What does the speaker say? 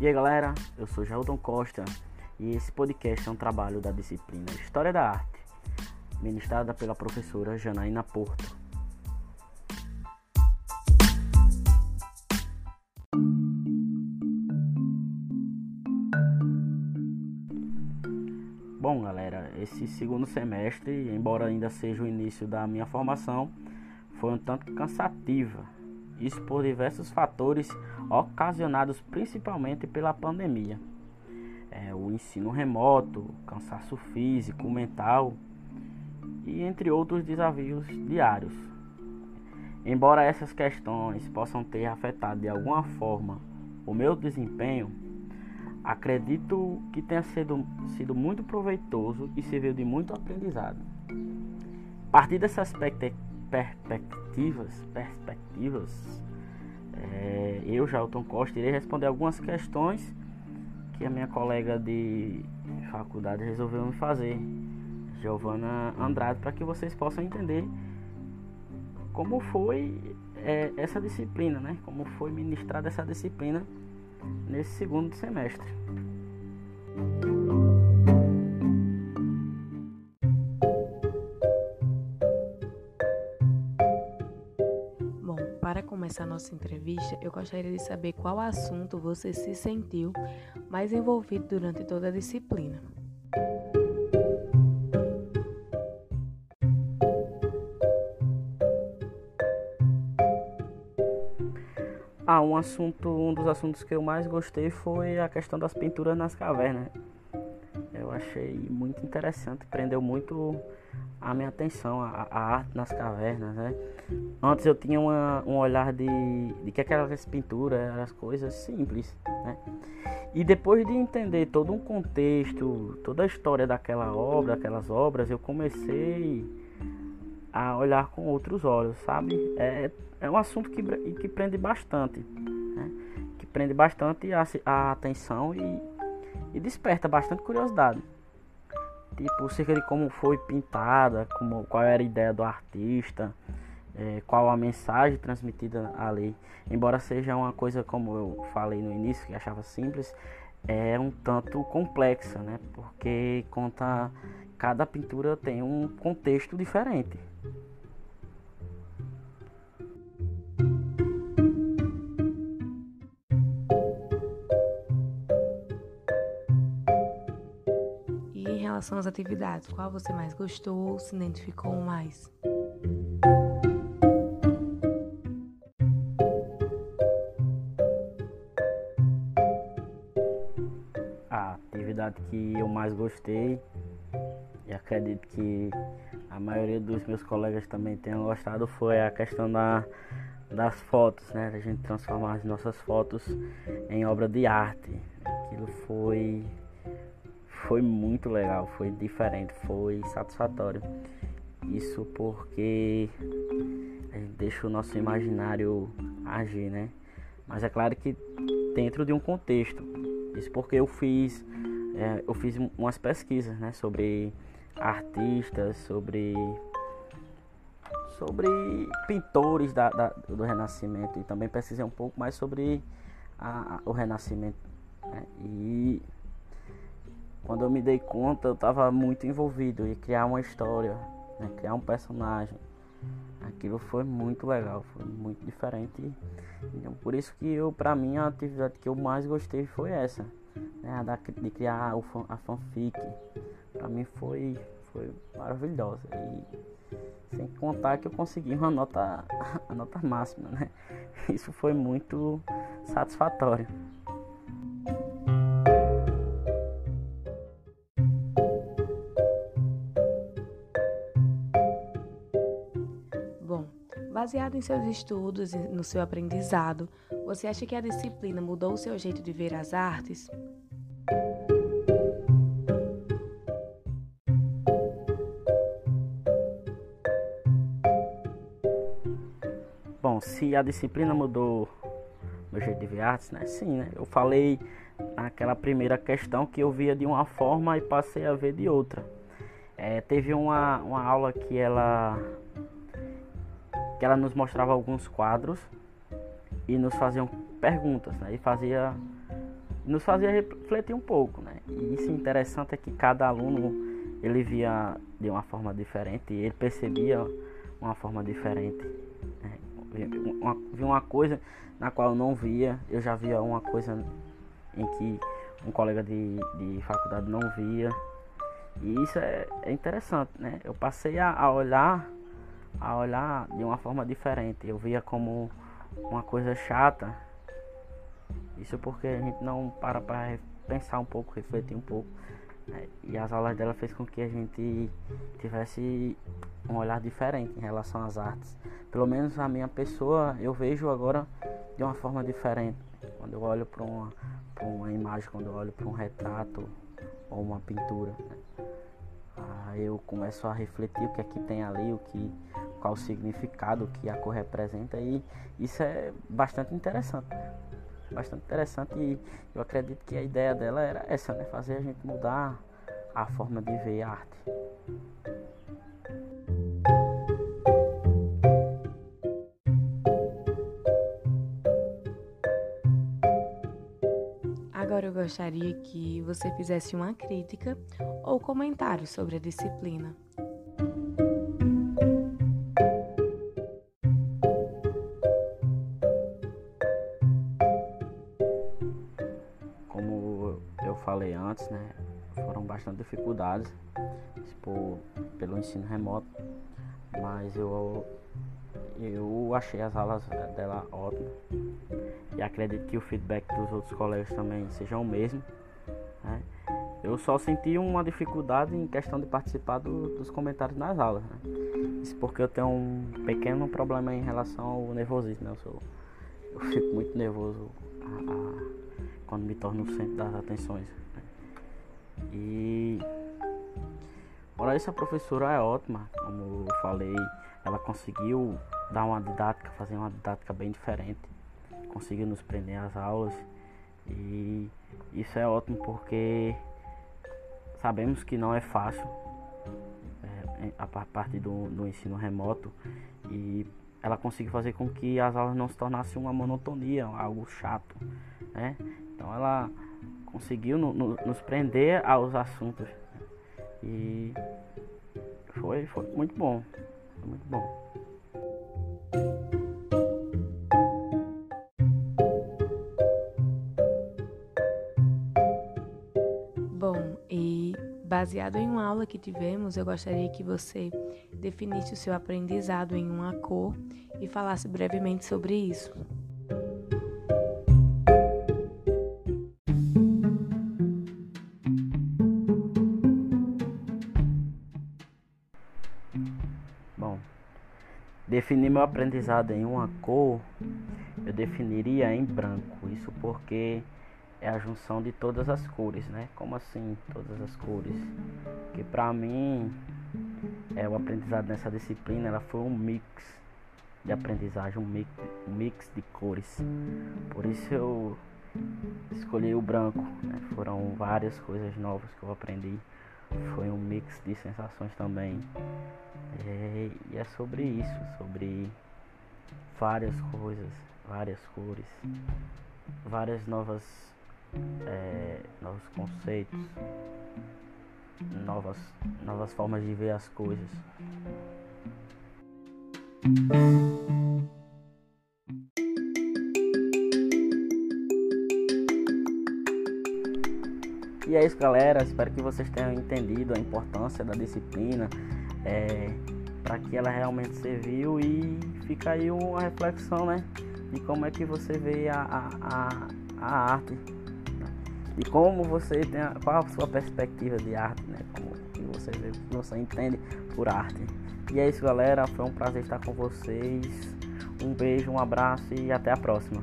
E aí galera, eu sou Jailton Costa e esse podcast é um trabalho da disciplina História da Arte, ministrada pela professora Janaína Porto. Bom galera, esse segundo semestre, embora ainda seja o início da minha formação, foi um tanto cansativa isso por diversos fatores ocasionados principalmente pela pandemia. É, o ensino remoto, cansaço físico, mental e entre outros desafios diários. Embora essas questões possam ter afetado de alguma forma o meu desempenho, acredito que tenha sido, sido muito proveitoso e serviu de muito aprendizado. A partir dessas perspectivas, perspectivas é, eu, Jalton Costa, irei responder algumas questões que a minha colega de faculdade resolveu me fazer, Giovana Andrade, para que vocês possam entender como foi é, essa disciplina, né? Como foi ministrada essa disciplina nesse segundo semestre. Começar nossa entrevista, eu gostaria de saber qual assunto você se sentiu mais envolvido durante toda a disciplina. Ah, um assunto, um dos assuntos que eu mais gostei foi a questão das pinturas nas cavernas. Eu achei muito interessante, prendeu muito a minha atenção, a, a, arte nas cavernas, né? Antes eu tinha uma, um olhar de, de que aquelas pinturas eram as coisas simples, né? E depois de entender todo um contexto, toda a história daquela obra, daquelas obras, eu comecei a olhar com outros olhos, sabe? É, é um assunto que, que prende bastante, né? Que prende bastante a, a atenção e, e desperta bastante curiosidade tipo cerca de como foi pintada, como, qual era a ideia do artista, é, qual a mensagem transmitida ali. Embora seja uma coisa como eu falei no início, que achava simples, é um tanto complexa, né? Porque conta cada pintura tem um contexto diferente. Relação às atividades, qual você mais gostou ou se identificou mais? A atividade que eu mais gostei e acredito que a maioria dos meus colegas também tenham gostado foi a questão da, das fotos, né? A gente transformar as nossas fotos em obra de arte. Aquilo foi foi muito legal, foi diferente, foi satisfatório. Isso porque a gente deixa o nosso imaginário agir, né? Mas é claro que dentro de um contexto. Isso porque eu fiz é, eu fiz umas pesquisas, né, sobre artistas, sobre sobre pintores da, da, do Renascimento e também pesquisei um pouco mais sobre a, a, o Renascimento. Né? E quando eu me dei conta, eu estava muito envolvido em criar uma história, né? criar um personagem. Aquilo foi muito legal, foi muito diferente. Então, por isso que eu, para mim, a atividade que eu mais gostei foi essa, né? A de criar a fanfic. Para mim foi, foi maravilhosa. E sem contar que eu consegui uma nota, a nota máxima, né? Isso foi muito satisfatório. Baseado em seus estudos e no seu aprendizado, você acha que a disciplina mudou o seu jeito de ver as artes? Bom, se a disciplina mudou meu jeito de ver artes, né? Sim, né? Eu falei naquela primeira questão que eu via de uma forma e passei a ver de outra. É, teve uma, uma aula que ela que ela nos mostrava alguns quadros e nos faziam perguntas, né? E fazia nos fazia refletir um pouco, né? E isso interessante é que cada aluno ele via de uma forma diferente, ele percebia uma forma diferente. Né? Uma, via uma coisa na qual eu não via, eu já via uma coisa em que um colega de, de faculdade não via. E isso é, é interessante, né? Eu passei a, a olhar a olhar de uma forma diferente. Eu via como uma coisa chata. Isso porque a gente não para para pensar um pouco, refletir um pouco. Né? E as aulas dela fez com que a gente tivesse um olhar diferente em relação às artes. Pelo menos a minha pessoa eu vejo agora de uma forma diferente. Quando eu olho para uma, uma imagem, quando eu olho para um retrato ou uma pintura. Né? Eu começo a refletir o que é que tem ali, o que, qual o significado que a cor representa e isso é bastante interessante. Bastante interessante e eu acredito que a ideia dela era essa, né? Fazer a gente mudar a forma de ver a arte. Agora eu gostaria que você fizesse uma crítica ou comentário sobre a disciplina. Eu falei antes, né, foram bastante dificuldades por, pelo ensino remoto, mas eu eu achei as aulas dela ótimas e acredito que o feedback dos outros colegas também seja o mesmo. Né? Eu só senti uma dificuldade em questão de participar do, dos comentários nas aulas. Né? Isso porque eu tenho um pequeno problema em relação ao nervosismo. Né? Eu, sou, eu fico muito nervoso a, a, quando me torno o centro das atenções. Né? E Ora, essa professora é ótima, como eu falei, ela conseguiu dar uma didática, fazer uma didática bem diferente, conseguiu nos prender às aulas e isso é ótimo porque sabemos que não é fácil é, a partir do, do ensino remoto e ela conseguiu fazer com que as aulas não se tornassem uma monotonia, algo chato, né? Então ela conseguiu no, no, nos prender aos assuntos e foi, foi muito bom. Foi muito bom. Bom, baseado em uma aula que tivemos, eu gostaria que você definisse o seu aprendizado em uma cor e falasse brevemente sobre isso. Definir meu aprendizado em uma cor, eu definiria em branco. Isso porque é a junção de todas as cores, né? Como assim todas as cores? Que para mim é o aprendizado nessa disciplina, ela foi um mix de aprendizagem, um mix, um mix de cores. Por isso eu escolhi o branco, né? Foram várias coisas novas que eu aprendi. Foi um mix de sensações também. É, e é sobre isso, sobre várias coisas, várias cores, várias novas, é, novos conceitos, novas, novas formas de ver as coisas. E é isso, galera. Espero que vocês tenham entendido a importância da disciplina, é, para que ela realmente serviu e fica aí uma reflexão, né? De como é que você vê a, a, a, a arte? E como você tem a, qual a sua perspectiva de arte, né? Como que você vê, que você entende por arte. E é isso, galera. Foi um prazer estar com vocês. Um beijo, um abraço e até a próxima.